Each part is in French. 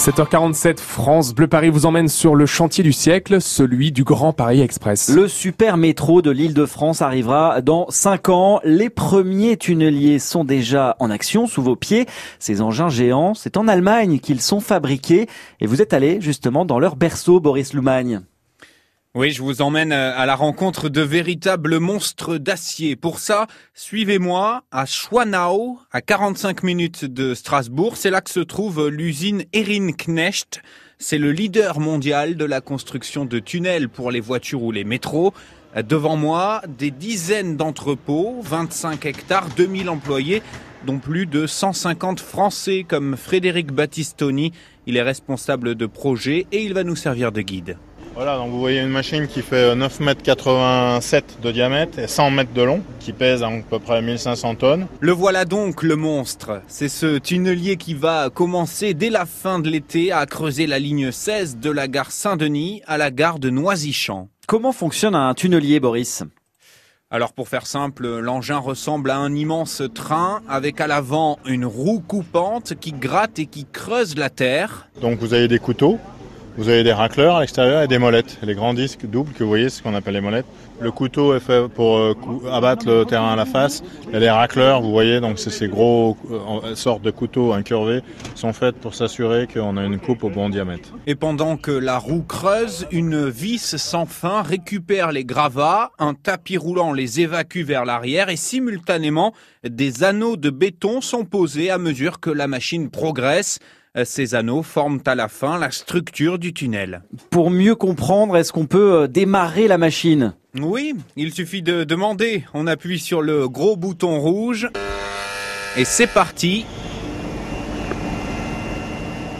7h47, France Bleu Paris vous emmène sur le chantier du siècle, celui du Grand Paris Express. Le super métro de l'île de France arrivera dans 5 ans. Les premiers tunneliers sont déjà en action sous vos pieds. Ces engins géants, c'est en Allemagne qu'ils sont fabriqués. Et vous êtes allé justement dans leur berceau, Boris Loumagne. Oui, je vous emmène euh, à la rencontre de véritables monstres d'acier. Pour ça, suivez-moi à Schwanau, à 45 minutes de Strasbourg. C'est là que se trouve l'usine Erin Knecht. C'est le leader mondial de la construction de tunnels pour les voitures ou les métros. Devant moi, des dizaines d'entrepôts, 25 hectares, 2000 employés, dont plus de 150 Français comme Frédéric Battistoni. Il est responsable de projet et il va nous servir de guide. Voilà, donc vous voyez une machine qui fait 9,87 m de diamètre et 100 mètres de long, qui pèse à peu près 1500 tonnes. Le voilà donc, le monstre. C'est ce tunnelier qui va commencer dès la fin de l'été à creuser la ligne 16 de la gare Saint-Denis à la gare de Noisy-Champs. Comment fonctionne un tunnelier, Boris? Alors pour faire simple, l'engin ressemble à un immense train avec à l'avant une roue coupante qui gratte et qui creuse la terre. Donc vous avez des couteaux vous avez des racleurs à l'extérieur et des molettes. Les grands disques doubles que vous voyez, ce qu'on appelle les molettes. Le couteau est fait pour euh, abattre le terrain à la face. Il y a des racleurs, vous voyez, donc c'est ces gros euh, sortes de couteaux incurvés sont faits pour s'assurer qu'on a une coupe au bon diamètre. Et pendant que la roue creuse, une vis sans fin récupère les gravats, un tapis roulant les évacue vers l'arrière et simultanément, des anneaux de béton sont posés à mesure que la machine progresse. Euh, ces anneaux forment à la fin la structure du tunnel. Pour mieux comprendre, est-ce qu'on peut euh, démarrer la machine? Oui, il suffit de demander. On appuie sur le gros bouton rouge et c'est parti.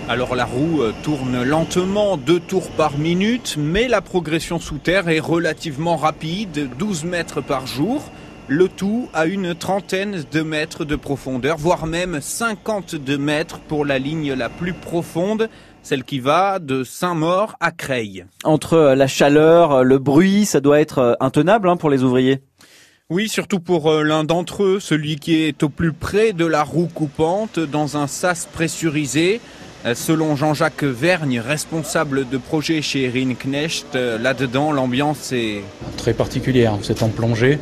Alors la roue euh, tourne lentement, deux tours par minute, mais la progression sous terre est relativement rapide, 12 mètres par jour le tout à une trentaine de mètres de profondeur, voire même 52 mètres pour la ligne la plus profonde, celle qui va de Saint-Maur à Creil. Entre la chaleur, le bruit, ça doit être euh, intenable hein, pour les ouvriers. Oui, surtout pour euh, l'un d'entre eux, celui qui est au plus près de la roue coupante, dans un sas pressurisé. Euh, selon Jean-Jacques Vergne, responsable de projet chez Erin Knecht, là-dedans, l'ambiance est... Très particulière, vous êtes en plongée,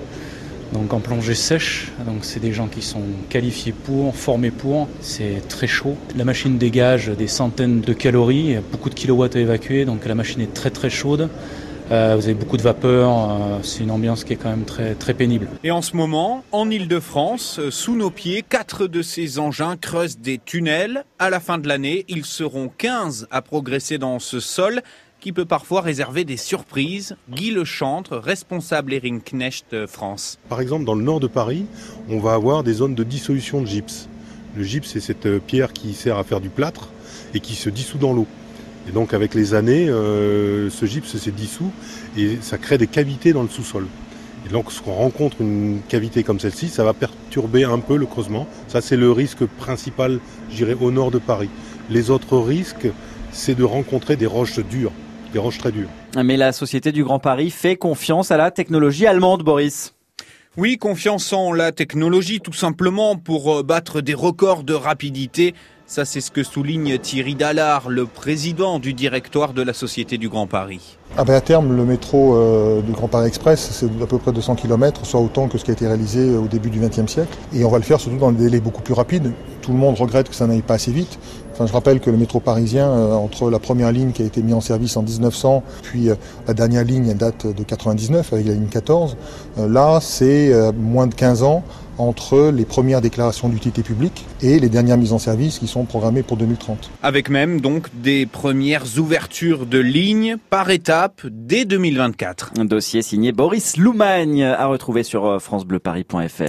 donc en plongée sèche. Donc c'est des gens qui sont qualifiés pour, formés pour. C'est très chaud. La machine dégage des centaines de calories, beaucoup de kilowatts à évacuer, donc la machine est très très chaude. Euh, vous avez beaucoup de vapeur, euh, c'est une ambiance qui est quand même très, très pénible. Et en ce moment, en Ile-de-France, euh, sous nos pieds, quatre de ces engins creusent des tunnels. À la fin de l'année, ils seront 15 à progresser dans ce sol qui peut parfois réserver des surprises. Guy Lechantre, responsable Erin Knecht euh, France. Par exemple, dans le nord de Paris, on va avoir des zones de dissolution de gypse. Le gypse, c'est cette euh, pierre qui sert à faire du plâtre et qui se dissout dans l'eau. Et donc, avec les années, euh, ce gypse s'est dissous et ça crée des cavités dans le sous-sol. Et donc, lorsqu'on rencontre une cavité comme celle-ci, ça va perturber un peu le creusement. Ça, c'est le risque principal, j'irais, au nord de Paris. Les autres risques, c'est de rencontrer des roches dures des roches très dures. Mais la Société du Grand Paris fait confiance à la technologie allemande, Boris. Oui, confiance en la technologie, tout simplement pour euh, battre des records de rapidité. Ça, c'est ce que souligne Thierry Dallard, le président du directoire de la Société du Grand Paris. Ah ben à terme, le métro euh, du Grand Paris Express, c'est à peu près 200 km, soit autant que ce qui a été réalisé au début du XXe siècle. Et on va le faire surtout dans des délais beaucoup plus rapides. Tout le monde regrette que ça n'aille pas assez vite. Enfin, je rappelle que le métro parisien, euh, entre la première ligne qui a été mise en service en 1900, puis euh, la dernière ligne date de 99 avec la ligne 14, là c'est moins de 15 ans entre les premières déclarations d'utilité publique et les dernières mises en service qui sont programmées pour 2030. Avec même donc des premières ouvertures de lignes par étape dès 2024. Un dossier signé Boris Loumagne à retrouver sur francebleuparis.fr.